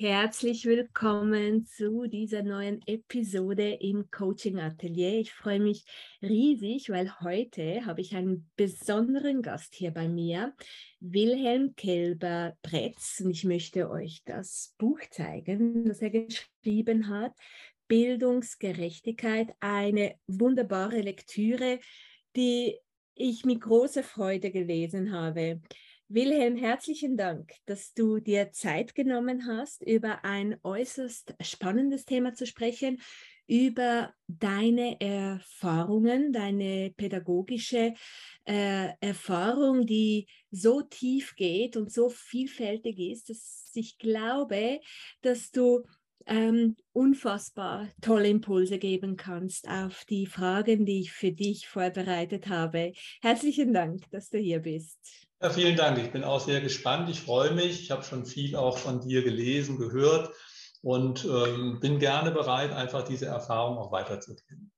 Herzlich willkommen zu dieser neuen Episode im Coaching Atelier. Ich freue mich riesig, weil heute habe ich einen besonderen Gast hier bei mir, Wilhelm Kelber-Bretz. Und ich möchte euch das Buch zeigen, das er geschrieben hat. Bildungsgerechtigkeit, eine wunderbare Lektüre, die ich mit großer Freude gelesen habe. Wilhelm, herzlichen Dank, dass du dir Zeit genommen hast, über ein äußerst spannendes Thema zu sprechen, über deine Erfahrungen, deine pädagogische äh, Erfahrung, die so tief geht und so vielfältig ist, dass ich glaube, dass du ähm, unfassbar tolle Impulse geben kannst auf die Fragen, die ich für dich vorbereitet habe. Herzlichen Dank, dass du hier bist. Ja, vielen Dank. Ich bin auch sehr gespannt. Ich freue mich. Ich habe schon viel auch von dir gelesen, gehört und ähm, bin gerne bereit, einfach diese Erfahrung auch weiterzugeben.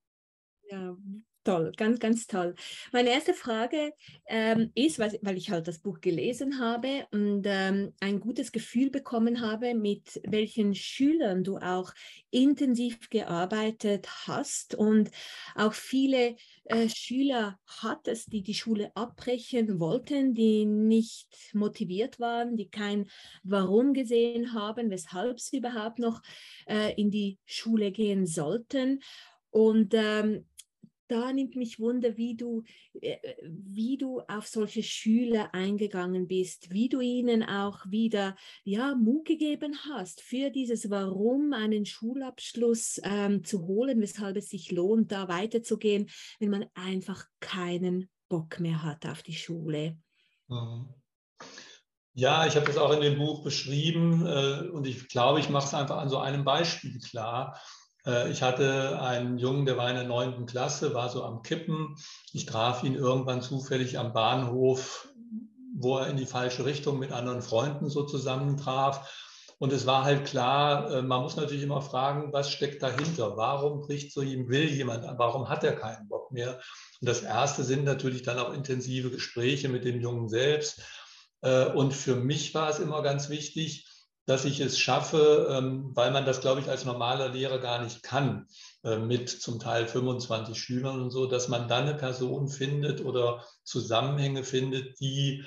Ja, Toll, ganz, ganz toll. Meine erste Frage ähm, ist, weil, ich halt das Buch gelesen habe und ähm, ein gutes Gefühl bekommen habe, mit welchen Schülern du auch intensiv gearbeitet hast und auch viele äh, Schüler hattest, die die Schule abbrechen wollten, die nicht motiviert waren, die kein Warum gesehen haben, weshalb sie überhaupt noch äh, in die Schule gehen sollten. Und ähm, da nimmt mich Wunder, wie du, äh, wie du auf solche Schüler eingegangen bist, wie du ihnen auch wieder ja, Mut gegeben hast für dieses Warum, einen Schulabschluss ähm, zu holen, weshalb es sich lohnt, da weiterzugehen, wenn man einfach keinen Bock mehr hat auf die Schule. Mhm. Ja, ich habe das auch in dem Buch beschrieben äh, und ich glaube, ich mache es einfach an so einem Beispiel klar. Äh, ich hatte einen Jungen, der war in der neunten Klasse, war so am Kippen. Ich traf ihn irgendwann zufällig am Bahnhof, wo er in die falsche Richtung mit anderen Freunden so zusammentraf. Und es war halt klar, äh, man muss natürlich immer fragen, was steckt dahinter? Warum bricht so ihm will jemand an? Warum hat er keinen Bock mehr? Und das erste sind natürlich dann auch intensive Gespräche mit dem Jungen selbst. Äh, und für mich war es immer ganz wichtig, dass ich es schaffe, ähm, weil man das, glaube ich, als normaler Lehrer gar nicht kann, äh, mit zum Teil 25 Schülern und so, dass man dann eine Person findet oder Zusammenhänge findet, die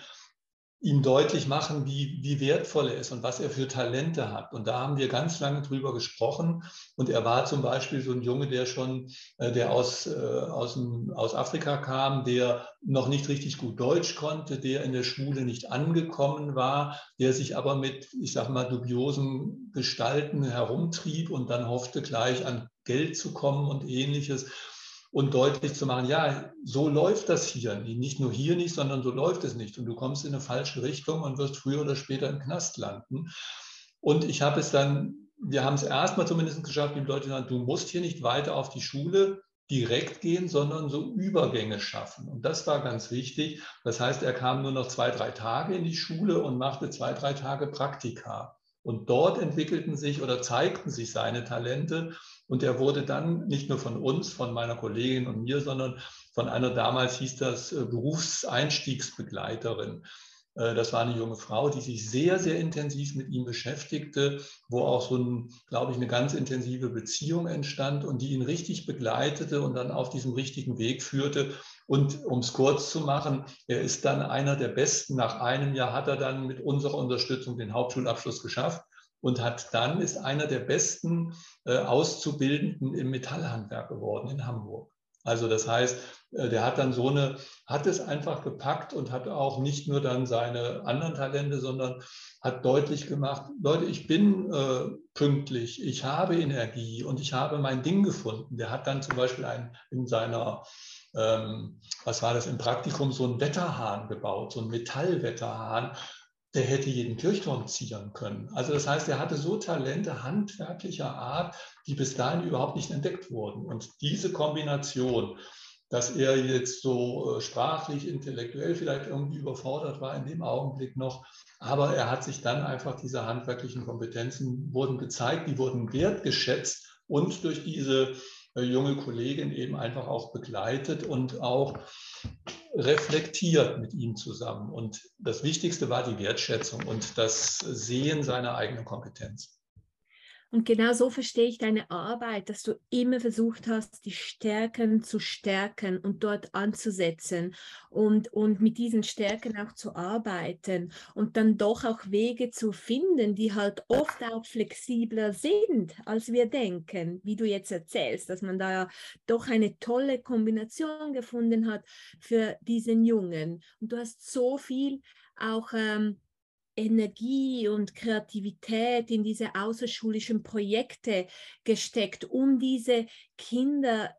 ihm deutlich machen, wie, wie wertvoll er ist und was er für Talente hat. Und da haben wir ganz lange drüber gesprochen. Und er war zum Beispiel so ein Junge, der schon, äh, der aus, äh, aus, aus Afrika kam, der noch nicht richtig gut Deutsch konnte, der in der Schule nicht angekommen war, der sich aber mit, ich sag mal, dubiosen Gestalten herumtrieb und dann hoffte, gleich an Geld zu kommen und ähnliches und deutlich zu machen, ja, so läuft das hier. Nicht nur hier nicht, sondern so läuft es nicht. Und du kommst in eine falsche Richtung und wirst früher oder später im Knast landen. Und ich habe es dann, wir haben es erstmal zumindest geschafft, die Leute sagen, du musst hier nicht weiter auf die Schule direkt gehen, sondern so Übergänge schaffen. Und das war ganz wichtig. Das heißt, er kam nur noch zwei, drei Tage in die Schule und machte zwei, drei Tage Praktika. Und dort entwickelten sich oder zeigten sich seine Talente. Und er wurde dann nicht nur von uns, von meiner Kollegin und mir, sondern von einer damals hieß das äh, Berufseinstiegsbegleiterin. Äh, das war eine junge Frau, die sich sehr, sehr intensiv mit ihm beschäftigte, wo auch so ein, glaube ich, eine ganz intensive Beziehung entstand und die ihn richtig begleitete und dann auf diesem richtigen Weg führte. Und um es kurz zu machen, er ist dann einer der Besten. Nach einem Jahr hat er dann mit unserer Unterstützung den Hauptschulabschluss geschafft und hat dann ist einer der besten äh, Auszubildenden im Metallhandwerk geworden in Hamburg. Also das heißt, äh, der hat dann so eine, hat es einfach gepackt und hat auch nicht nur dann seine anderen Talente, sondern hat deutlich gemacht, Leute, ich bin äh, pünktlich, ich habe Energie und ich habe mein Ding gefunden. Der hat dann zum Beispiel ein, in seiner, ähm, was war das, im Praktikum so einen Wetterhahn gebaut, so einen Metallwetterhahn, der hätte jeden Kirchturm ziehen können. Also das heißt, er hatte so Talente handwerklicher Art, die bis dahin überhaupt nicht entdeckt wurden. Und diese Kombination, dass er jetzt so äh, sprachlich, intellektuell vielleicht irgendwie überfordert war in dem Augenblick noch, aber er hat sich dann einfach diese handwerklichen Kompetenzen wurden gezeigt, die wurden wertgeschätzt und durch diese äh, junge Kollegin eben einfach auch begleitet und auch reflektiert mit ihm zusammen. Und das Wichtigste war die Wertschätzung und das Sehen seiner eigenen Kompetenz. Und genau so verstehe ich deine Arbeit, dass du immer versucht hast, die Stärken zu stärken und dort anzusetzen und, und mit diesen Stärken auch zu arbeiten und dann doch auch Wege zu finden, die halt oft auch flexibler sind, als wir denken, wie du jetzt erzählst, dass man da ja doch eine tolle Kombination gefunden hat für diesen Jungen. Und du hast so viel auch ähm, Energie und Kreativität in diese außerschulischen Projekte gesteckt, um diese Kinder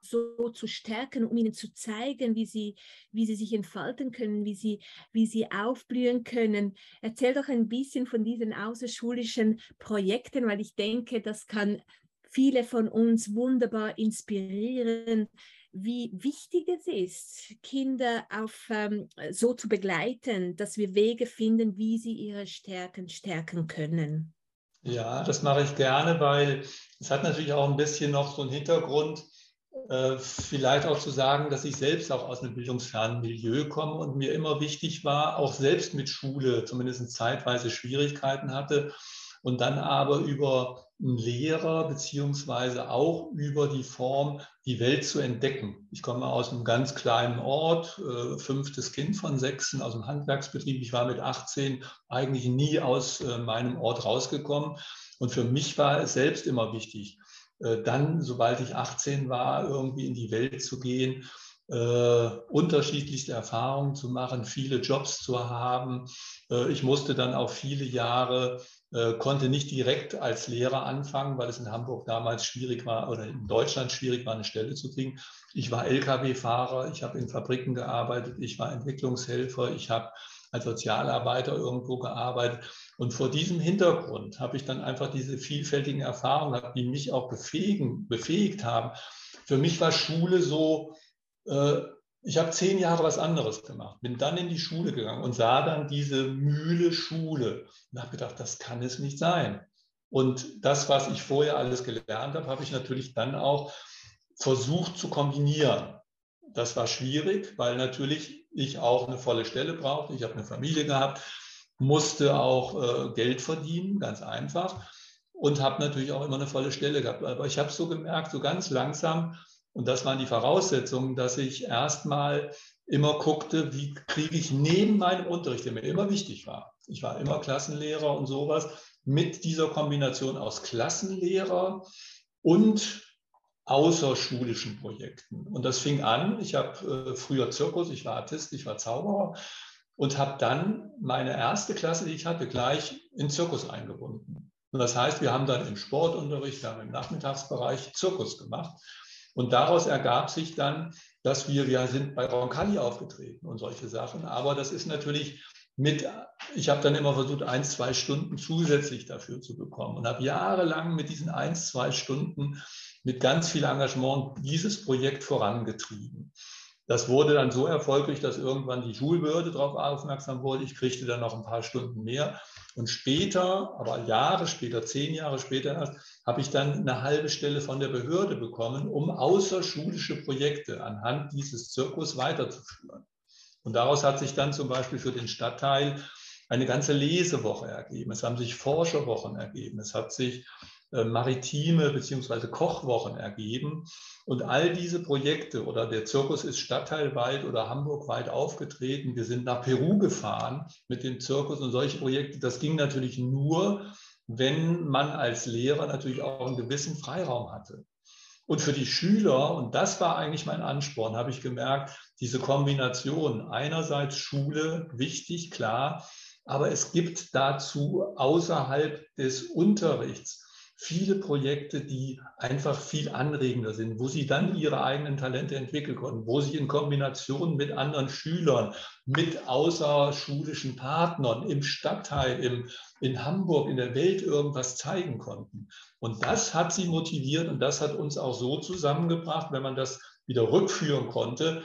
so zu stärken, um ihnen zu zeigen, wie sie, wie sie sich entfalten können, wie sie, wie sie aufblühen können. Erzähl doch ein bisschen von diesen außerschulischen Projekten, weil ich denke, das kann viele von uns wunderbar inspirieren, wie wichtig es ist, Kinder auf, ähm, so zu begleiten, dass wir Wege finden, wie sie ihre Stärken stärken können. Ja, das mache ich gerne, weil es hat natürlich auch ein bisschen noch so einen Hintergrund, äh, vielleicht auch zu sagen, dass ich selbst auch aus einem bildungsfernen Milieu komme und mir immer wichtig war, auch selbst mit Schule zumindest zeitweise Schwierigkeiten hatte und dann aber über einen Lehrer beziehungsweise auch über die Form, die Welt zu entdecken. Ich komme aus einem ganz kleinen Ort, äh, fünftes Kind von sechsen, aus dem Handwerksbetrieb. Ich war mit 18 eigentlich nie aus äh, meinem Ort rausgekommen. Und für mich war es selbst immer wichtig, äh, dann, sobald ich 18 war, irgendwie in die Welt zu gehen, äh, unterschiedlichste Erfahrungen zu machen, viele Jobs zu haben. Äh, ich musste dann auch viele Jahre konnte nicht direkt als Lehrer anfangen, weil es in Hamburg damals schwierig war oder in Deutschland schwierig war, eine Stelle zu kriegen. Ich war Lkw-Fahrer, ich habe in Fabriken gearbeitet, ich war Entwicklungshelfer, ich habe als Sozialarbeiter irgendwo gearbeitet. Und vor diesem Hintergrund habe ich dann einfach diese vielfältigen Erfahrungen, die mich auch befähigen, befähigt haben. Für mich war Schule so, äh, ich habe zehn Jahre was anderes gemacht, bin dann in die Schule gegangen und sah dann diese Mühle Schule und habe gedacht, das kann es nicht sein. Und das, was ich vorher alles gelernt habe, habe ich natürlich dann auch versucht zu kombinieren. Das war schwierig, weil natürlich ich auch eine volle Stelle brauchte. Ich habe eine Familie gehabt, musste auch äh, Geld verdienen, ganz einfach. Und habe natürlich auch immer eine volle Stelle gehabt. Aber ich habe so gemerkt, so ganz langsam, und das waren die Voraussetzungen, dass ich erstmal immer guckte, wie kriege ich neben meinem Unterricht, der mir immer wichtig war, ich war immer Klassenlehrer und sowas, mit dieser Kombination aus Klassenlehrer und außerschulischen Projekten. Und das fing an, ich habe äh, früher Zirkus, ich war Artist, ich war Zauberer und habe dann meine erste Klasse, die ich hatte, gleich in Zirkus eingebunden. Und das heißt, wir haben dann im Sportunterricht, wir haben im Nachmittagsbereich Zirkus gemacht. Und daraus ergab sich dann, dass wir, wir sind bei Roncalli aufgetreten und solche Sachen. Aber das ist natürlich mit, ich habe dann immer versucht, ein, zwei Stunden zusätzlich dafür zu bekommen und habe jahrelang mit diesen ein, zwei Stunden mit ganz viel Engagement dieses Projekt vorangetrieben. Das wurde dann so erfolgreich, dass irgendwann die Schulbehörde darauf aufmerksam wurde. Ich kriegte dann noch ein paar Stunden mehr. Und später, aber Jahre später, zehn Jahre später habe ich dann eine halbe Stelle von der Behörde bekommen, um außerschulische Projekte anhand dieses Zirkus weiterzuführen. Und daraus hat sich dann zum Beispiel für den Stadtteil eine ganze Lesewoche ergeben. Es haben sich Forscherwochen ergeben. Es hat sich maritime bzw. Kochwochen ergeben. Und all diese Projekte oder der Zirkus ist stadtteilweit oder hamburgweit aufgetreten. Wir sind nach Peru gefahren mit dem Zirkus und solche Projekte. Das ging natürlich nur, wenn man als Lehrer natürlich auch einen gewissen Freiraum hatte. Und für die Schüler, und das war eigentlich mein Ansporn, habe ich gemerkt, diese Kombination einerseits Schule, wichtig, klar, aber es gibt dazu außerhalb des Unterrichts viele Projekte, die einfach viel anregender sind, wo sie dann ihre eigenen Talente entwickeln konnten, wo sie in Kombination mit anderen Schülern, mit außerschulischen Partnern im Stadtteil, im, in Hamburg, in der Welt irgendwas zeigen konnten. Und das hat sie motiviert und das hat uns auch so zusammengebracht, wenn man das wieder rückführen konnte,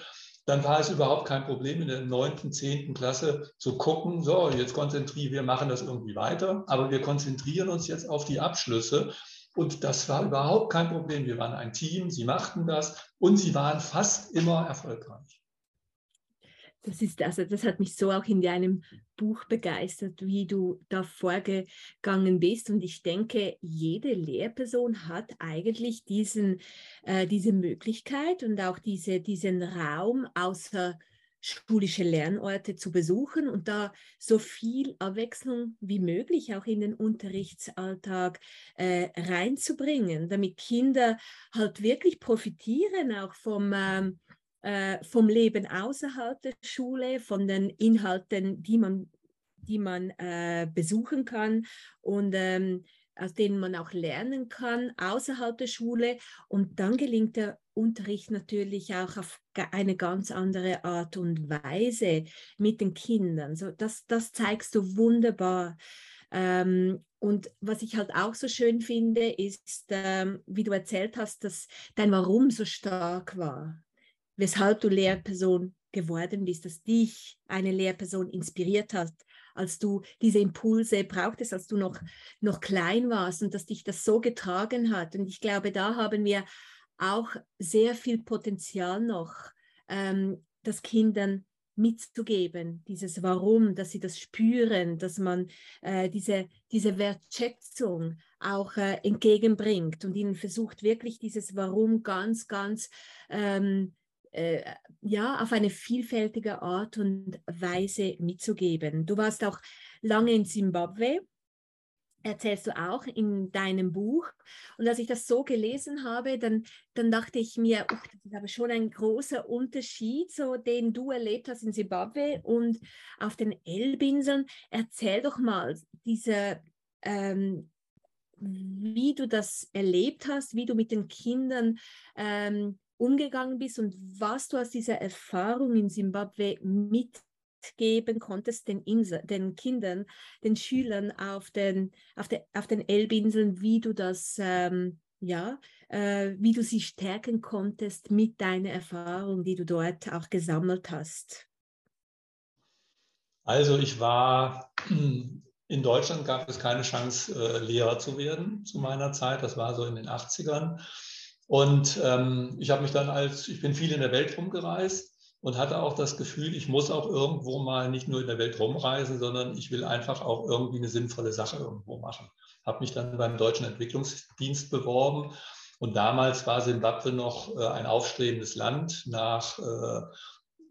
dann war es überhaupt kein Problem in der neunten, zehnten Klasse zu gucken, so, jetzt konzentrieren wir, machen das irgendwie weiter, aber wir konzentrieren uns jetzt auf die Abschlüsse. Und das war überhaupt kein Problem. Wir waren ein Team, sie machten das und sie waren fast immer erfolgreich. Das ist also, das hat mich so auch in deinem Buch begeistert, wie du da vorgegangen bist. Und ich denke, jede Lehrperson hat eigentlich diesen, äh, diese Möglichkeit und auch diese, diesen Raum außer schulische Lernorte zu besuchen und da so viel Abwechslung wie möglich auch in den Unterrichtsalltag äh, reinzubringen, damit Kinder halt wirklich profitieren auch vom, ähm, äh, vom Leben außerhalb der Schule, von den Inhalten, die man, die man äh, besuchen kann und ähm, aus denen man auch lernen kann außerhalb der Schule. Und dann gelingt der Unterricht natürlich auch auf eine ganz andere Art und Weise mit den Kindern. So, das, das zeigst du wunderbar. Ähm, und was ich halt auch so schön finde, ist, ähm, wie du erzählt hast, dass dein Warum so stark war, weshalb du Lehrperson geworden bist, dass dich eine Lehrperson inspiriert hat, als du diese Impulse brauchtest, als du noch, noch klein warst und dass dich das so getragen hat. Und ich glaube, da haben wir auch sehr viel Potenzial noch, ähm, das Kindern mitzugeben, dieses Warum, dass sie das spüren, dass man äh, diese, diese Wertschätzung auch äh, entgegenbringt und ihnen versucht wirklich dieses Warum ganz, ganz ähm, äh, ja, auf eine vielfältige Art und Weise mitzugeben. Du warst auch lange in Simbabwe erzählst du auch in deinem Buch. Und als ich das so gelesen habe, dann, dann dachte ich mir, oh, das ist aber schon ein großer Unterschied, so den du erlebt hast in Zimbabwe und auf den Elbinseln. Erzähl doch mal diese, ähm, wie du das erlebt hast, wie du mit den Kindern ähm, umgegangen bist und was du aus dieser Erfahrung in Zimbabwe mit geben konntest den, Insel, den Kindern, den Schülern auf den, auf, de, auf den Elbinseln, wie du das, ähm, ja, äh, wie du sie stärken konntest mit deiner Erfahrung, die du dort auch gesammelt hast? Also ich war, in Deutschland gab es keine Chance, äh, Lehrer zu werden zu meiner Zeit. Das war so in den 80ern. Und ähm, ich habe mich dann als, ich bin viel in der Welt rumgereist und hatte auch das Gefühl, ich muss auch irgendwo mal nicht nur in der Welt rumreisen, sondern ich will einfach auch irgendwie eine sinnvolle Sache irgendwo machen. Habe mich dann beim Deutschen Entwicklungsdienst beworben und damals war Simbabwe noch äh, ein aufstrebendes Land nach äh,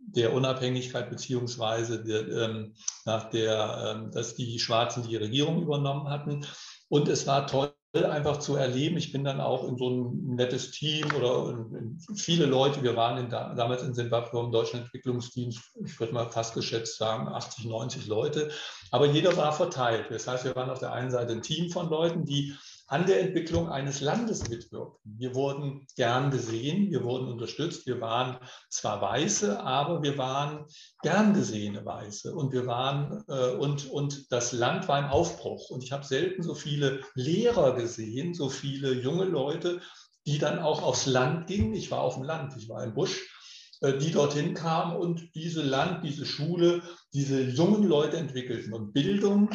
der Unabhängigkeit beziehungsweise der, ähm, nach der, ähm, dass die Schwarzen die Regierung übernommen hatten. Und es war toll, einfach zu erleben. Ich bin dann auch in so ein nettes Team oder in, in viele Leute, wir waren in, damals in Zimbabwe im Deutschen Entwicklungsdienst, ich würde mal fast geschätzt sagen, 80, 90 Leute, aber jeder war verteilt. Das heißt, wir waren auf der einen Seite ein Team von Leuten, die an der Entwicklung eines Landes mitwirken. Wir wurden gern gesehen, wir wurden unterstützt. Wir waren zwar Weiße, aber wir waren gern gesehene Weiße und wir waren äh, und, und das Land war im Aufbruch. Und ich habe selten so viele Lehrer gesehen, so viele junge Leute, die dann auch aufs Land gingen. Ich war auf dem Land, ich war im Busch äh, die dorthin kamen und diese Land, diese Schule, diese jungen Leute entwickelten und Bildung.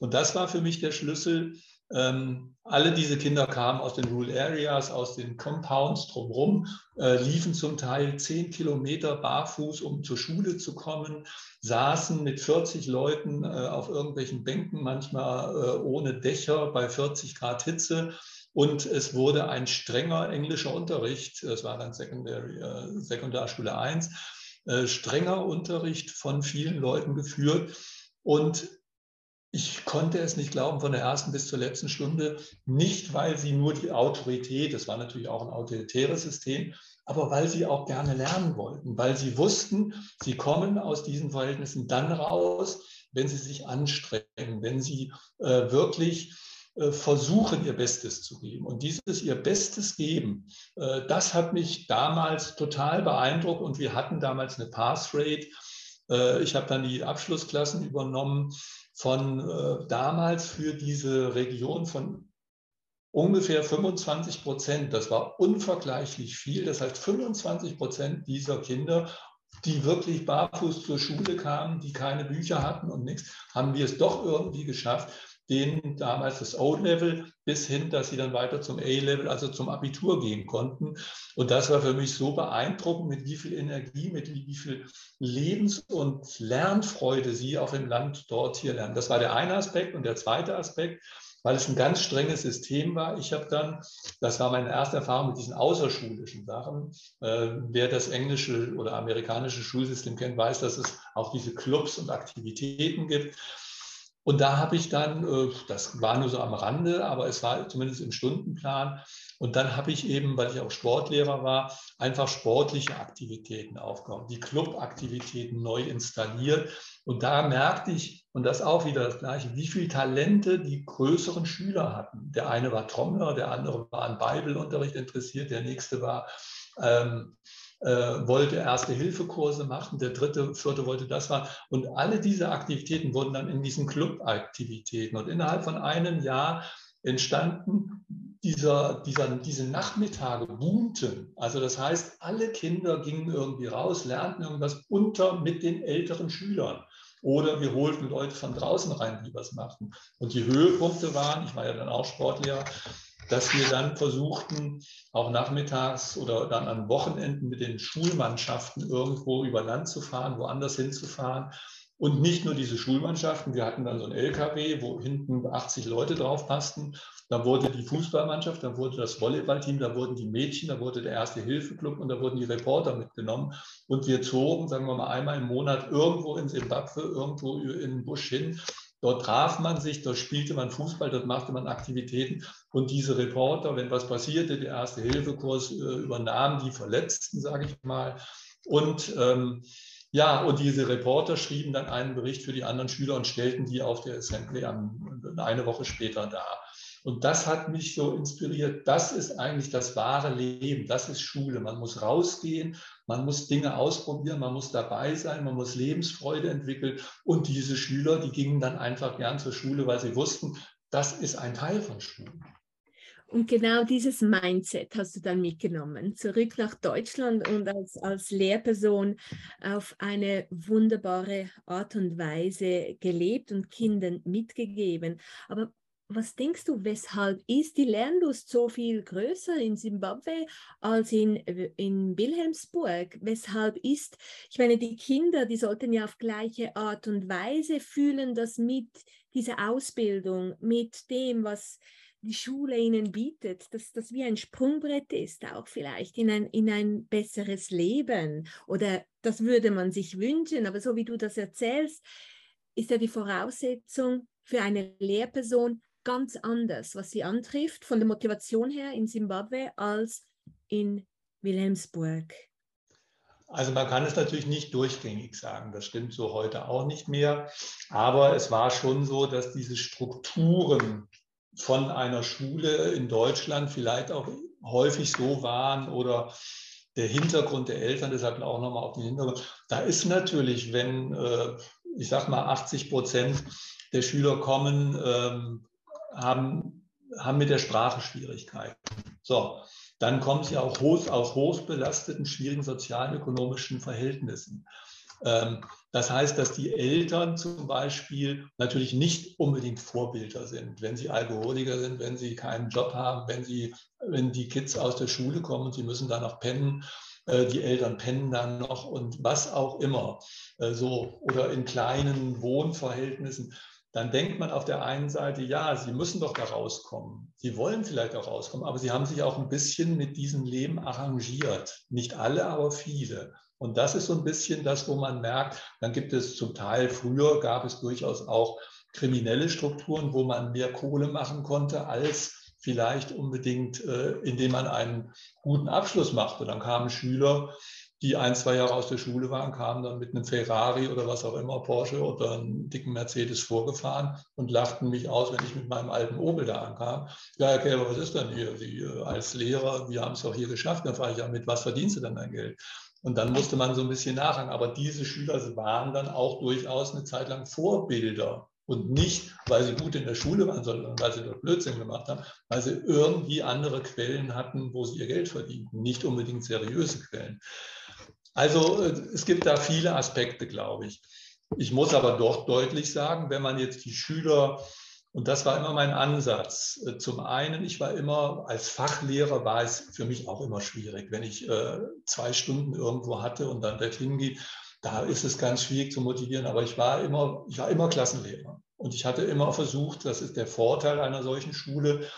Und das war für mich der Schlüssel, ähm, alle diese Kinder kamen aus den Rural Areas, aus den Compounds drumherum, äh, liefen zum Teil zehn Kilometer barfuß, um zur Schule zu kommen, saßen mit 40 Leuten äh, auf irgendwelchen Bänken, manchmal äh, ohne Dächer bei 40 Grad Hitze. Und es wurde ein strenger englischer Unterricht, das war dann Secondary, äh, Sekundarschule 1, äh, strenger Unterricht von vielen Leuten geführt. Und ich konnte es nicht glauben von der ersten bis zur letzten Stunde, nicht weil sie nur die Autorität, das war natürlich auch ein autoritäres System, aber weil sie auch gerne lernen wollten, weil sie wussten, sie kommen aus diesen Verhältnissen dann raus, wenn sie sich anstrengen, wenn sie äh, wirklich äh, versuchen, ihr Bestes zu geben. Und dieses ihr Bestes geben, äh, das hat mich damals total beeindruckt und wir hatten damals eine Pass Rate. Äh, ich habe dann die Abschlussklassen übernommen von äh, damals für diese Region von ungefähr 25 Prozent. Das war unvergleichlich viel. Das heißt, 25 Prozent dieser Kinder, die wirklich barfuß zur Schule kamen, die keine Bücher hatten und nichts, haben wir es doch irgendwie geschafft, denen damals das O-Level bis hin, dass sie dann weiter zum A-Level, also zum Abitur gehen konnten. Und das war für mich so beeindruckend, mit wie viel Energie, mit wie viel Lebens- und Lernfreude sie auch im Land dort hier lernen. Das war der eine Aspekt. Und der zweite Aspekt, weil es ein ganz strenges System war. Ich habe dann, das war meine erste Erfahrung mit diesen außerschulischen Sachen. Äh, wer das englische oder amerikanische Schulsystem kennt, weiß, dass es auch diese Clubs und Aktivitäten gibt. Und da habe ich dann, äh, das war nur so am Rande, aber es war zumindest im Stundenplan. Und dann habe ich eben, weil ich auch Sportlehrer war, einfach sportliche Aktivitäten aufgenommen, die Clubaktivitäten neu installiert. Und da merkte ich, und das auch wieder das Gleiche, wie viele Talente die größeren Schüler hatten. Der eine war Trommler, der andere war an Bibelunterricht interessiert, der nächste war ähm, äh, wollte Erste-Hilfe-Kurse machen, der dritte, vierte wollte das machen. Und alle diese Aktivitäten wurden dann in diesen Club-Aktivitäten. Und innerhalb von einem Jahr entstanden dieser, dieser, diese Nachmittage boomten. Also das heißt, alle Kinder gingen irgendwie raus, lernten irgendwas unter mit den älteren Schülern. Oder wir holten Leute von draußen rein, die was machten. Und die Höhepunkte waren, ich war ja dann auch Sportlehrer, dass wir dann versuchten, auch nachmittags oder dann an Wochenenden mit den Schulmannschaften irgendwo über Land zu fahren, woanders hinzufahren. Und nicht nur diese Schulmannschaften, wir hatten dann so ein LKW, wo hinten 80 Leute drauf passten. Da wurde die Fußballmannschaft, dann wurde das Volleyballteam, da wurden die Mädchen, da wurde der erste Hilfeclub und da wurden die Reporter mitgenommen. Und wir zogen, sagen wir mal, einmal im Monat irgendwo in Simbabwe, irgendwo in den Busch hin Dort traf man sich, dort spielte man Fußball, dort machte man Aktivitäten und diese Reporter, wenn was passierte, der erste Hilfekurs äh, übernahm die Verletzten, sage ich mal. Und ähm, ja, und diese Reporter schrieben dann einen Bericht für die anderen Schüler und stellten die auf der Assembly eine Woche später dar. Und das hat mich so inspiriert. Das ist eigentlich das wahre Leben. Das ist Schule. Man muss rausgehen, man muss Dinge ausprobieren, man muss dabei sein, man muss Lebensfreude entwickeln. Und diese Schüler, die gingen dann einfach gern zur Schule, weil sie wussten, das ist ein Teil von Schule. Und genau dieses Mindset hast du dann mitgenommen, zurück nach Deutschland und als, als Lehrperson auf eine wunderbare Art und Weise gelebt und Kindern mitgegeben. Aber was denkst du, weshalb ist die Lernlust so viel größer in Simbabwe als in, in Wilhelmsburg? Weshalb ist, ich meine, die Kinder, die sollten ja auf gleiche Art und Weise fühlen, dass mit dieser Ausbildung, mit dem, was die Schule ihnen bietet, dass das wie ein Sprungbrett ist, auch vielleicht in ein, in ein besseres Leben. Oder das würde man sich wünschen, aber so wie du das erzählst, ist ja die Voraussetzung für eine Lehrperson, ganz anders, was sie antrifft, von der Motivation her in Simbabwe als in Wilhelmsburg? Also man kann es natürlich nicht durchgängig sagen, das stimmt so heute auch nicht mehr, aber es war schon so, dass diese Strukturen von einer Schule in Deutschland vielleicht auch häufig so waren oder der Hintergrund der Eltern, deshalb auch nochmal auf den Hintergrund, da ist natürlich, wenn, äh, ich sag mal, 80 Prozent der Schüler kommen, ähm, haben, haben mit der Sprache Schwierigkeiten. So, dann kommen sie auch hoch, aus hochbelasteten, schwierigen sozialen, ökonomischen Verhältnissen. Ähm, das heißt, dass die Eltern zum Beispiel natürlich nicht unbedingt Vorbilder sind, wenn sie Alkoholiker sind, wenn sie keinen Job haben, wenn, sie, wenn die Kids aus der Schule kommen und sie müssen da noch pennen, äh, die Eltern pennen dann noch und was auch immer. Äh, so, oder in kleinen Wohnverhältnissen dann denkt man auf der einen Seite, ja, sie müssen doch da rauskommen. Sie wollen vielleicht auch rauskommen, aber sie haben sich auch ein bisschen mit diesem Leben arrangiert. Nicht alle, aber viele. Und das ist so ein bisschen das, wo man merkt, dann gibt es zum Teil, früher gab es durchaus auch kriminelle Strukturen, wo man mehr Kohle machen konnte als vielleicht unbedingt, äh, indem man einen guten Abschluss machte. Dann kamen Schüler, die ein, zwei Jahre aus der Schule waren, kamen dann mit einem Ferrari oder was auch immer, Porsche oder einem dicken Mercedes vorgefahren und lachten mich aus, wenn ich mit meinem alten Opel da ankam. Ja, Herr Kälber, was ist denn hier? Sie äh, als Lehrer, wir haben es doch hier geschafft. Dann frage ich ja, mit was verdienst du denn dein Geld? Und dann musste man so ein bisschen nachhaken. Aber diese Schüler waren dann auch durchaus eine Zeit lang Vorbilder. Und nicht, weil sie gut in der Schule waren, sondern weil sie dort Blödsinn gemacht haben, weil sie irgendwie andere Quellen hatten, wo sie ihr Geld verdienten. Nicht unbedingt seriöse Quellen. Also äh, es gibt da viele Aspekte, glaube ich. Ich muss aber doch deutlich sagen, wenn man jetzt die Schüler Und das war immer mein Ansatz. Äh, zum einen, ich war immer, als Fachlehrer war es für mich auch immer schwierig, wenn ich äh, zwei Stunden irgendwo hatte und dann dorthin gehe. Da ist es ganz schwierig zu motivieren, aber ich war immer, ich war immer Klassenlehrer. Und ich hatte immer versucht, das ist der Vorteil einer solchen Schule,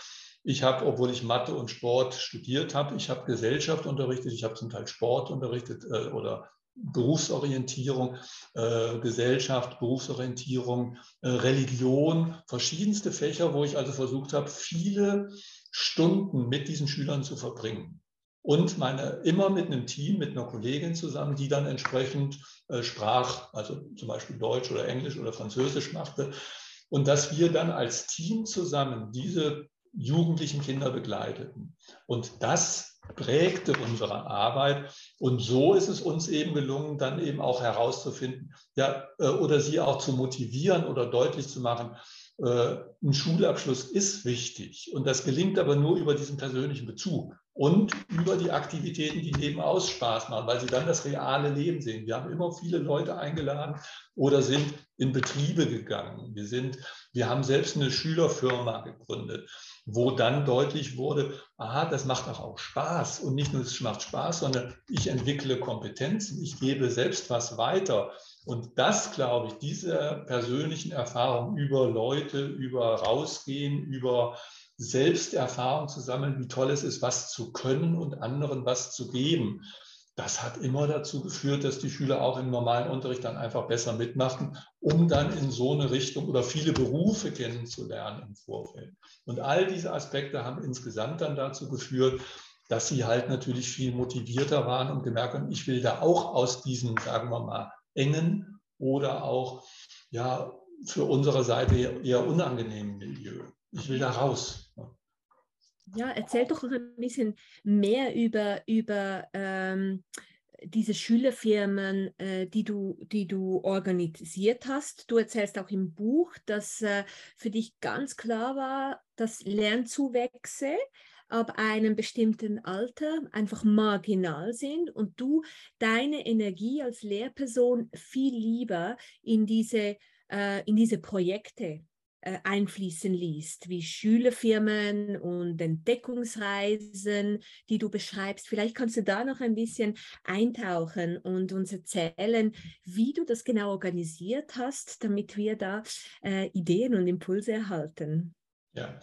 ich habe, obwohl ich Mathe und Sport studiert habe, ich habe Gesellschaft unterrichtet, ich habe zum Teil Sport unterrichtet äh, oder Berufsorientierung, äh, Gesellschaft, Berufsorientierung, äh, Religion, verschiedenste Fächer, wo ich also versucht habe, viele Stunden mit diesen Schülern zu verbringen. Und meine immer mit einem Team, mit einer Kollegin zusammen, die dann entsprechend äh, sprach, also zum Beispiel Deutsch oder Englisch oder Französisch machte. Und dass wir dann als Team zusammen diese jugendlichen Kinder begleiteten. Und das prägte unsere Arbeit. Und so ist es uns eben gelungen, dann eben auch herauszufinden, ja, äh, oder sie auch zu motivieren oder deutlich zu machen, äh, ein Schulabschluss ist wichtig. Und das gelingt aber nur über diesen persönlichen Bezug und über die Aktivitäten, die nebenaus Spaß machen, weil sie dann das reale Leben sehen. Wir haben immer viele Leute eingeladen oder sind in Betriebe gegangen. Wir, sind, wir haben selbst eine Schülerfirma gegründet, wo dann deutlich wurde, aha, das macht doch auch Spaß. Und nicht nur es macht Spaß, sondern ich entwickle Kompetenzen, ich gebe selbst was weiter. Und das, glaube ich, diese persönlichen Erfahrungen über Leute, über Rausgehen, über Selbsterfahrung zu sammeln, wie toll es ist, was zu können und anderen was zu geben. Das hat immer dazu geführt, dass die Schüler auch im normalen Unterricht dann einfach besser mitmachen, um dann in so eine Richtung oder viele Berufe kennenzulernen im Vorfeld. Und all diese Aspekte haben insgesamt dann dazu geführt, dass sie halt natürlich viel motivierter waren und gemerkt haben, ich will da auch aus diesem, sagen wir mal, engen oder auch ja, für unsere Seite eher unangenehmen Milieu. Ich will da raus. Ja, erzähl doch noch ein bisschen mehr über, über ähm, diese Schülerfirmen, äh, die, du, die du organisiert hast. Du erzählst auch im Buch, dass äh, für dich ganz klar war, dass Lernzuwächse ab einem bestimmten Alter einfach marginal sind und du deine Energie als Lehrperson viel lieber in diese, äh, in diese Projekte einfließen liest, wie Schülerfirmen und Entdeckungsreisen, die du beschreibst. Vielleicht kannst du da noch ein bisschen eintauchen und uns erzählen, wie du das genau organisiert hast, damit wir da äh, Ideen und Impulse erhalten. Ja,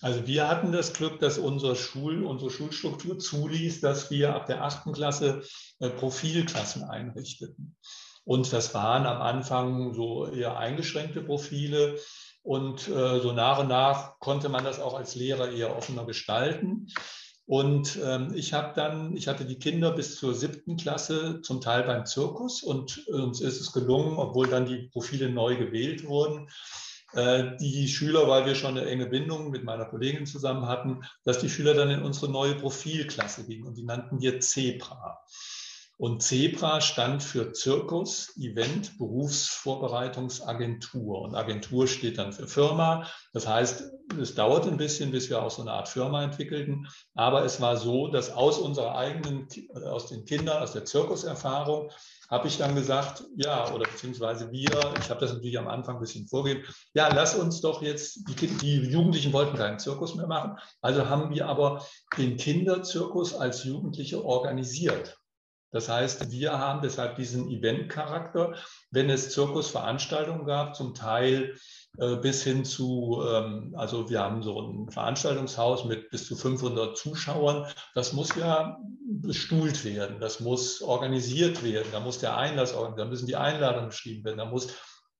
also wir hatten das Glück, dass unsere, Schul, unsere Schulstruktur zuließ, dass wir ab der achten Klasse äh, Profilklassen einrichteten. Und das waren am Anfang so eher eingeschränkte Profile. Und äh, so nach und nach konnte man das auch als Lehrer eher offener gestalten. Und ähm, ich habe dann, ich hatte die Kinder bis zur siebten Klasse zum Teil beim Zirkus und uns ist es gelungen, obwohl dann die Profile neu gewählt wurden, äh, die Schüler, weil wir schon eine enge Bindung mit meiner Kollegin zusammen hatten, dass die Schüler dann in unsere neue Profilklasse gingen und die nannten wir Zebra. Und Zebra stand für Zirkus, Event, Berufsvorbereitungsagentur. Und Agentur steht dann für Firma. Das heißt, es dauert ein bisschen, bis wir auch so eine Art Firma entwickelten. Aber es war so, dass aus unserer eigenen, aus den Kindern, aus der Zirkuserfahrung, habe ich dann gesagt, ja, oder beziehungsweise wir, ich habe das natürlich am Anfang ein bisschen vorgegeben, ja, lass uns doch jetzt, die, die Jugendlichen wollten keinen Zirkus mehr machen, also haben wir aber den Kinderzirkus als Jugendliche organisiert. Das heißt, wir haben deshalb diesen Event-Charakter, wenn es Zirkusveranstaltungen gab, zum Teil äh, bis hin zu, ähm, also wir haben so ein Veranstaltungshaus mit bis zu 500 Zuschauern. Das muss ja bestuhlt werden, das muss organisiert werden, da muss der Einlass, da müssen die Einladungen geschrieben werden, da muss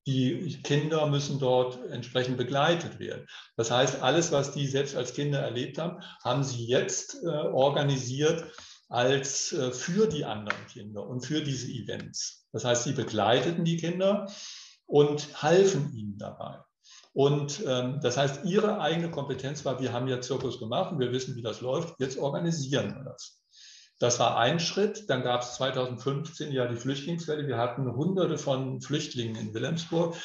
die Kinder müssen dort entsprechend begleitet werden. Das heißt, alles, was die selbst als Kinder erlebt haben, haben sie jetzt äh, organisiert als äh, für die anderen Kinder und für diese Events. Das heißt, sie begleiteten die Kinder und halfen ihnen dabei. Und ähm, das heißt, ihre eigene Kompetenz war, wir haben ja Zirkus gemacht und wir wissen, wie das läuft, jetzt organisieren wir das. Das war ein Schritt. Dann gab es 2015 ja die Flüchtlingswelle. Wir hatten hunderte von Flüchtlingen in Wilhelmsburg.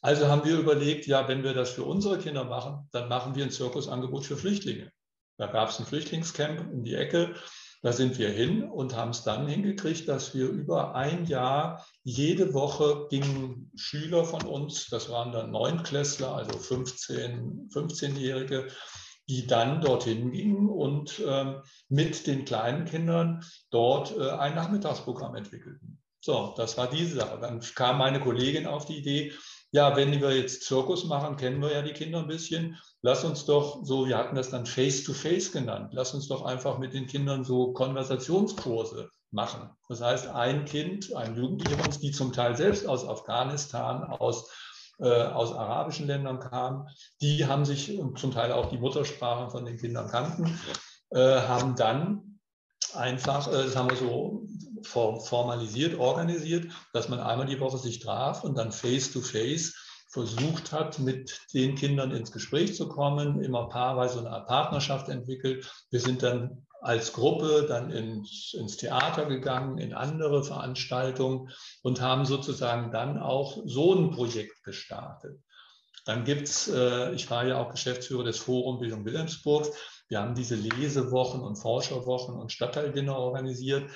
Also haben wir überlegt, ja, wenn wir das für unsere Kinder machen, dann machen wir ein Zirkusangebot für Flüchtlinge. Da gab es ein Flüchtlingscamp um die Ecke Da sind wir hin und haben es dann hingekriegt, dass wir über ein Jahr jede Woche gingen Schüler von uns, das waren dann Neunklässler, also 15, 15-Jährige, die dann dorthin gingen und äh, mit den kleinen Kindern dort äh, ein Nachmittagsprogramm entwickelten. So, das war diese Sache. Dann kam meine Kollegin auf die Idee, ja, wenn wir jetzt Zirkus machen, kennen wir ja die Kinder ein bisschen. Lass uns doch so, wir hatten das dann Face-to-Face -face genannt, lass uns doch einfach mit den Kindern so Konversationskurse machen. Das heißt, ein Kind, ein Jugendlicher uns, die zum Teil selbst aus Afghanistan, aus, äh, aus arabischen Ländern kamen, die haben sich und zum Teil auch die Muttersprache von den Kindern kannten, äh, haben dann einfach, äh, das haben wir so formalisiert, organisiert, dass man einmal die Woche sich traf und dann face-to-face -face versucht hat, mit den Kindern ins Gespräch zu kommen, immer paarweise eine Art Partnerschaft entwickelt. Wir sind dann als Gruppe dann ins, ins, Theater gegangen, in andere Veranstaltungen und haben sozusagen dann auch so ein Projekt gestartet. Dann gibt es, äh, ich war ja auch Geschäftsführer des Forum Bildung Wilhelmsburg, wir haben diese Lesewochen und Forscherwochen und Stadtteildinner organisiert.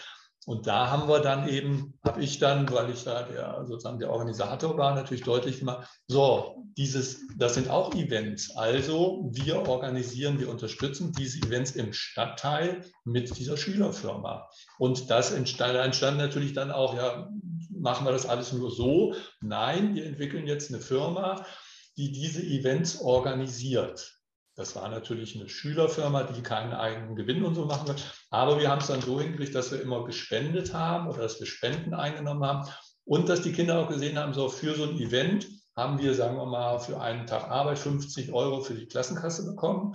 Und da haben wir dann eben, habe ich dann, weil ich da der, sozusagen der Organisator war, natürlich deutlich gemacht, so, dieses, das sind auch Events. Also wir organisieren, wir unterstützen diese Events im Stadtteil mit dieser Schülerfirma. Und das entstand, entstand natürlich dann auch, ja, machen wir das alles nur so? Nein, wir entwickeln jetzt eine Firma, die diese Events organisiert. Das war natürlich eine Schülerfirma, die keinen eigenen Gewinn und so machen wird. Aber wir haben es dann so hingekriegt, dass wir immer gespendet haben oder dass wir Spenden eingenommen haben und dass die Kinder auch gesehen haben, so für so ein Event haben wir, sagen wir mal, für einen Tag Arbeit 50 Euro für die Klassenkasse bekommen.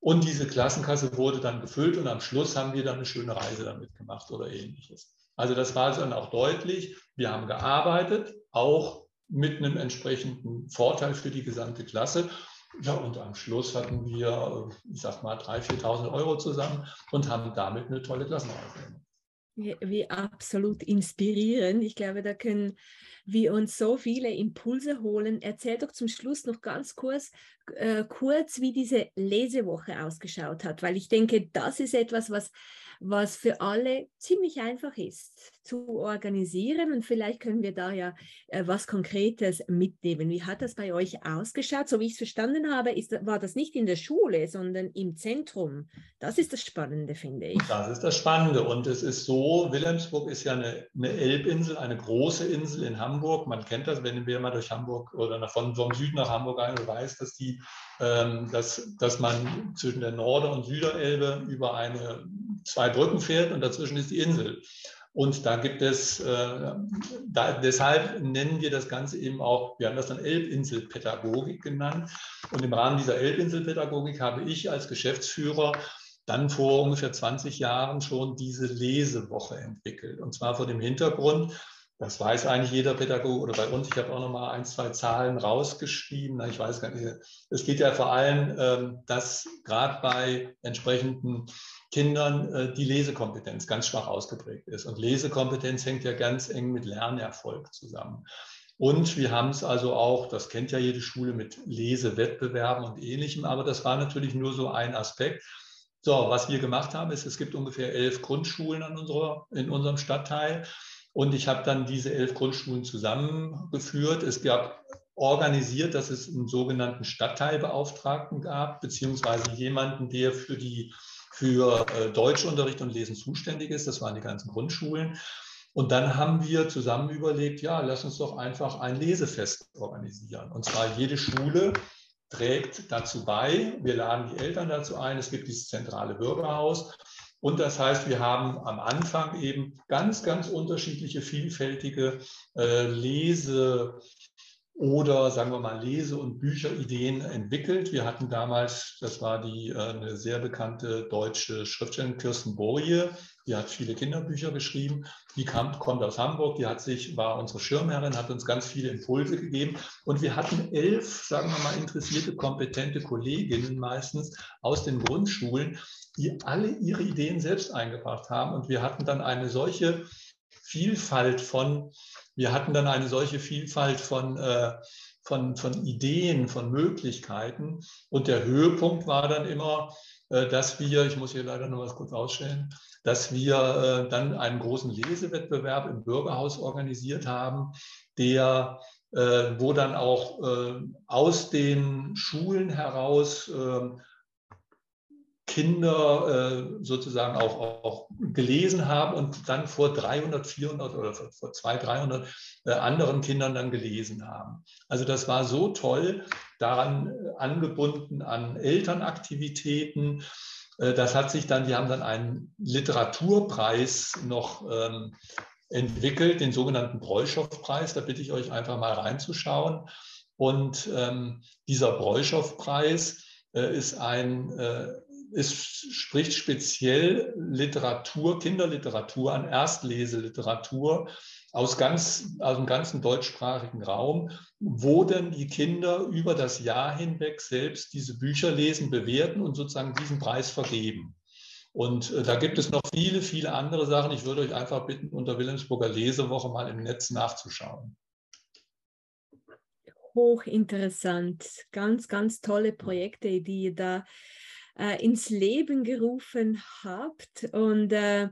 Und diese Klassenkasse wurde dann gefüllt und am Schluss haben wir dann eine schöne Reise damit gemacht oder ähnliches. Also das war dann auch deutlich. Wir haben gearbeitet, auch mit einem entsprechenden Vorteil für die gesamte Klasse. Ja, und am Schluss hatten wir, ich sag mal, 3.000, 4.000 Euro zusammen und haben damit eine tolle. Wie, wie absolut inspirierend. Ich glaube, da können wir uns so viele Impulse holen. Erzähl doch zum Schluss noch ganz kurz, äh, kurz, wie diese Lesewoche ausgeschaut hat, weil ich denke, das ist etwas, was was für alle ziemlich einfach ist zu organisieren. Und vielleicht können wir da ja äh, was Konkretes mitnehmen. Wie hat das bei euch ausgeschaut? So wie ich es verstanden habe, ist, war das nicht in der Schule, sondern im Zentrum. Das ist das Spannende, finde ich. Das ist das Spannende. Und es ist so, Wilhelmsburg ist ja eine, eine Elbinsel, eine große Insel in Hamburg. Man kennt das, wenn wir mal durch Hamburg oder von, vom Süden nach Hamburg ein, weiß, dass die ähm, dass, dass man zwischen der Nord- und Süderelbe über eine, zwei Brücken fährt und dazwischen ist die Insel. Und da gibt es, äh, da, deshalb nennen wir das Ganze eben auch, wir haben das dann Elbinselpädagogik genannt. Und im Rahmen dieser Elbinselpädagogik habe ich als Geschäftsführer dann vor ungefähr 20 Jahren schon diese Lesewoche entwickelt. Und zwar vor dem Hintergrund, das weiß eigentlich jeder Pädagoge oder bei uns. Ich habe auch noch mal ein, zwei Zahlen rausgeschrieben. Ich weiß gar nicht. Es geht ja vor allem, ähm, dass gerade bei entsprechenden Kindern äh, die Lesekompetenz ganz schwach ausgeprägt ist. Und Lesekompetenz hängt ja ganz eng mit Lernerfolg zusammen. Und wir haben es also auch, das kennt ja jede Schule mit Lesewettbewerben und ähnlichem, aber das war natürlich nur so ein Aspekt. So, was wir gemacht haben, ist, es gibt ungefähr elf Grundschulen an unserer, in unserem Stadtteil. Und ich habe dann diese elf Grundschulen zusammengeführt. Es gab organisiert, dass es einen sogenannten Stadtteilbeauftragten gab, beziehungsweise jemanden, der für die für äh, Deutschunterricht und Lesen zuständig ist. Das waren die ganzen Grundschulen. Und dann haben wir zusammen überlegt, ja, lass uns doch einfach ein Lesefest organisieren. Und zwar jede Schule trägt dazu bei. Wir laden die Eltern dazu ein. Es gibt dieses zentrale Bürgerhaus. Und das heißt, wir haben am Anfang eben ganz, ganz unterschiedliche, vielfältige äh, Lese- oder sagen wir mal Lese- und Bücherideen entwickelt. Wir hatten damals, das war die äh, eine sehr bekannte deutsche Schriftstellerin Kirsten Borie, die hat viele Kinderbücher geschrieben. Die kam, kommt aus Hamburg, die hat sich, war unsere Schirmherrin, hat uns ganz viele Impulse gegeben. Und wir hatten elf, sagen wir mal, interessierte, kompetente Kolleginnen meistens aus den Grundschulen, die alle ihre Ideen selbst eingebracht haben. Und wir hatten dann eine solche Vielfalt von, wir hatten dann eine solche Vielfalt von, äh, von, von Ideen, von Möglichkeiten. Und der Höhepunkt war dann immer, äh, dass wir, ich muss hier leider noch was kurz ausstellen, dass wir äh, dann einen großen Lesewettbewerb im Bürgerhaus organisiert haben, der äh, wo dann auch aus den Schulen heraus Kinder sozusagen auch, auch, gelesen haben und dann vor 300, 400 oder vor 200, 300 anderen Kindern dann gelesen haben. Also das war so toll, daran angebunden an Elternaktivitäten, äh, das hat sich dann, wir haben dann einen Literaturpreis noch ähm, entwickelt, den sogenannten Breuschow-Preis. Da bitte ich euch einfach mal reinzuschauen. Und ähm, dieser Breuschow-Preis äh, ist ein, ist, spricht speziell Literatur, Kinderliteratur an, Erstleseliteratur aus, ganz, aus dem ganzen deutschsprachigen Raum, wo dann die Kinder über das Jahr hinweg selbst diese Bücher lesen, bewerten und sozusagen diesen Preis vergeben. Und äh, da gibt es noch viele, viele andere Sachen. Ich würde euch einfach bitten, unter Wilhelmsburger Lesewoche mal im Netz nachzuschauen. Hochinteressant. Ganz, ganz tolle Projekte, die ihr da äh, ins Leben gerufen habt. Und äh,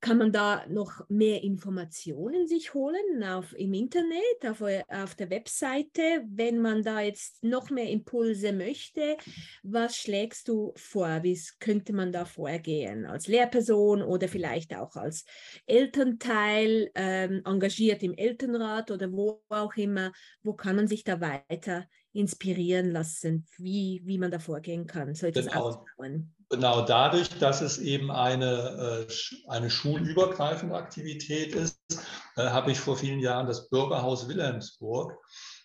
kann man da noch mehr Informationen sich holen auf, im Internet, auf, auf der Webseite, wenn man da jetzt noch mehr Impulse möchte? Was schlägst du vor? Wie könnte man da vorgehen? Als Lehrperson oder vielleicht auch als Elternteil, ähm, engagiert im Elternrat oder wo auch immer? Wo kann man sich da weiter inspirieren lassen, wie, wie man da vorgehen kann, so etwas genau. aufzubauen? Genau dadurch, dass es eben eine, äh, eine schulübergreifende Aktivität ist, äh, habe ich vor vielen Jahren das Bürgerhaus Wilhelmsburg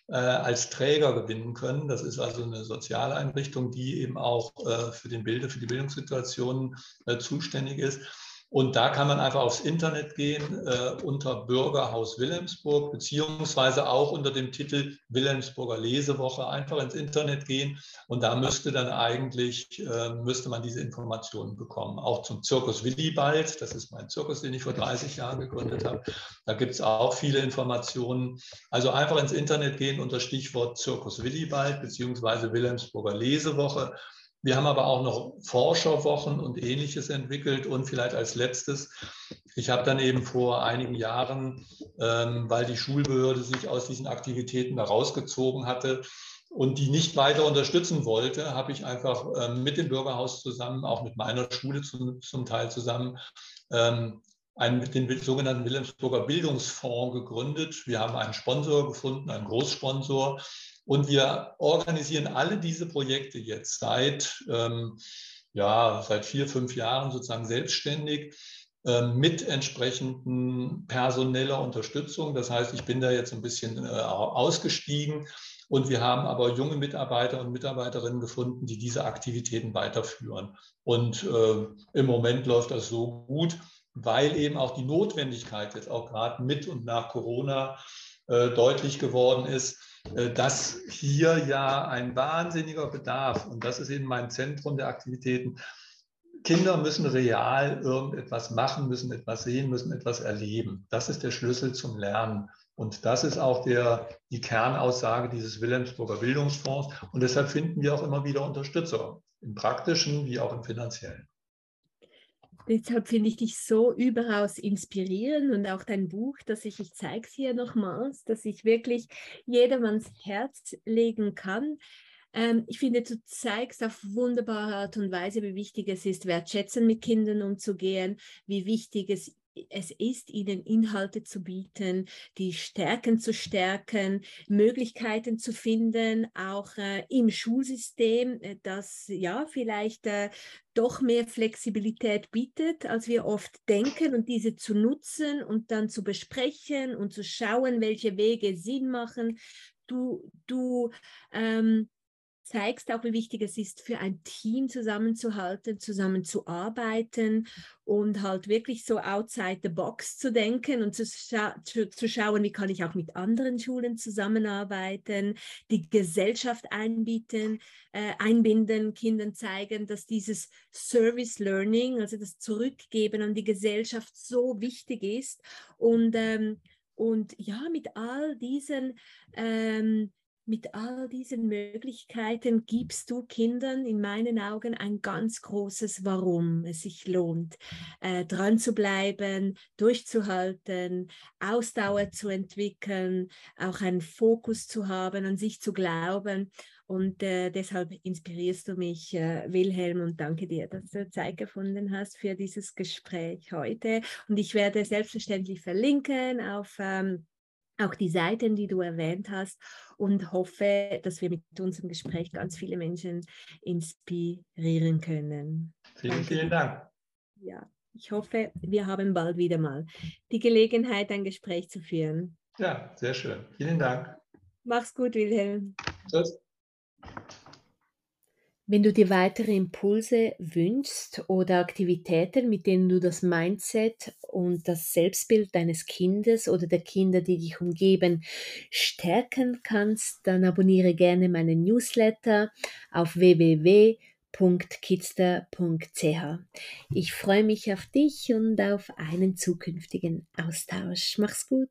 äh, als Träger gewinnen können. Das ist also eine soziale Einrichtung, die eben auch für, den Bilde, für die Bildungssituationen zuständig ist. Und da kann man einfach aufs Internet gehen äh, unter Bürgerhaus Wilhelmsburg, beziehungsweise auch unter dem Titel Wilhelmsburger Lesewoche einfach ins Internet gehen. Und da müsste dann eigentlich, äh, müsste man diese Informationen bekommen. Auch zum Zirkus Willibald, das ist mein Zirkus, den ich vor 30 Jahren gegründet habe. Da gibt es auch viele Informationen. Also einfach ins Internet gehen unter Stichwort Zirkus Willibald, beziehungsweise Wilhelmsburger Lesewoche. Wir haben aber auch noch Forscherwochen und ähnliches entwickelt. Und vielleicht als letztes, ich habe dann eben vor einigen Jahren, ähm, weil die Schulbehörde sich aus diesen Aktivitäten da rausgezogen hatte und die nicht weiter unterstützen wollte, habe ich einfach ähm, mit dem Bürgerhaus zusammen, auch mit meiner Schule zum, zum Teil zusammen, ähm, einen, den sogenannten Wilhelmsburger Bildungsfonds gegründet. Wir haben einen Sponsor gefunden, einen Großsponsor, und wir organisieren alle diese Projekte jetzt seit, ähm, ja, seit vier, fünf Jahren sozusagen selbstständig ähm, mit entsprechenden personeller Unterstützung. Das heißt, ich bin da jetzt ein bisschen äh, ausgestiegen und wir haben aber junge Mitarbeiter und Mitarbeiterinnen gefunden, die diese Aktivitäten weiterführen. Und äh, im Moment läuft das so gut, weil eben auch die Notwendigkeit jetzt auch gerade mit und nach Corona äh, deutlich geworden ist, dass hier ja ein wahnsinniger Bedarf, und das ist eben mein Zentrum der Aktivitäten, Kinder müssen real irgendetwas machen, müssen etwas sehen, müssen etwas erleben. Das ist der Schlüssel zum Lernen. Und das ist auch der, die Kernaussage dieses Wilhelmsburger Bildungsfonds. Und deshalb finden wir auch immer wieder Unterstützer, im praktischen wie auch im finanziellen. Deshalb finde ich dich so überaus inspirierend und auch dein Buch, dass ich, ich zeige es hier nochmals, dass ich wirklich jedermanns Herz legen kann. Ähm, ich finde, du zeigst auf wunderbare Art und Weise, wie wichtig es ist, wertschätzend mit Kindern umzugehen, wie wichtig es es ist, ihnen Inhalte zu bieten, die Stärken zu stärken, Möglichkeiten zu finden, auch äh, im Schulsystem, äh, das ja vielleicht äh, doch mehr Flexibilität bietet, als wir oft denken und diese zu nutzen und dann zu besprechen und zu schauen, welche Wege Sinn machen. Du, du ähm, zeigst auch, wie wichtig es ist, für ein Team zusammenzuhalten, zusammenzuarbeiten und halt wirklich so outside the box zu denken und zu, scha zu, zu, schauen, wie kann ich auch mit anderen Schulen zusammenarbeiten, die Gesellschaft einbieten, äh, einbinden, Kindern zeigen, dass dieses Service Learning, also das Zurückgeben an die Gesellschaft so wichtig ist und ähm, und ja, mit all diesen ähm, mit all diesen Möglichkeiten gibst du Kindern in meinen Augen ein ganz großes Warum es sich lohnt, äh, dran zu bleiben, durchzuhalten, Ausdauer zu entwickeln, auch einen Fokus zu haben, an sich zu glauben. Und äh, deshalb inspirierst du mich, äh, Wilhelm, und danke dir, dass du Zeit gefunden hast für dieses Gespräch heute. Und ich werde selbstverständlich verlinken auf ähm, auch die Seiten, die du erwähnt hast und hoffe, dass wir mit unserem Gespräch ganz viele Menschen inspirieren können. Vielen, Danke. vielen Dank. Ja, ich hoffe, wir haben bald wieder mal die Gelegenheit, ein Gespräch zu führen. Ja, sehr schön. Vielen Dank. Mach's gut, Wilhelm. Tschüss. Wenn du dir weitere Impulse wünschst oder Aktivitäten, mit denen du das Mindset und das Selbstbild deines Kindes oder der Kinder, die dich umgeben, stärken kannst, dann abonniere gerne meinen Newsletter auf www.kidster.ch. Ich freue mich auf dich und auf einen zukünftigen Austausch. Mach's gut.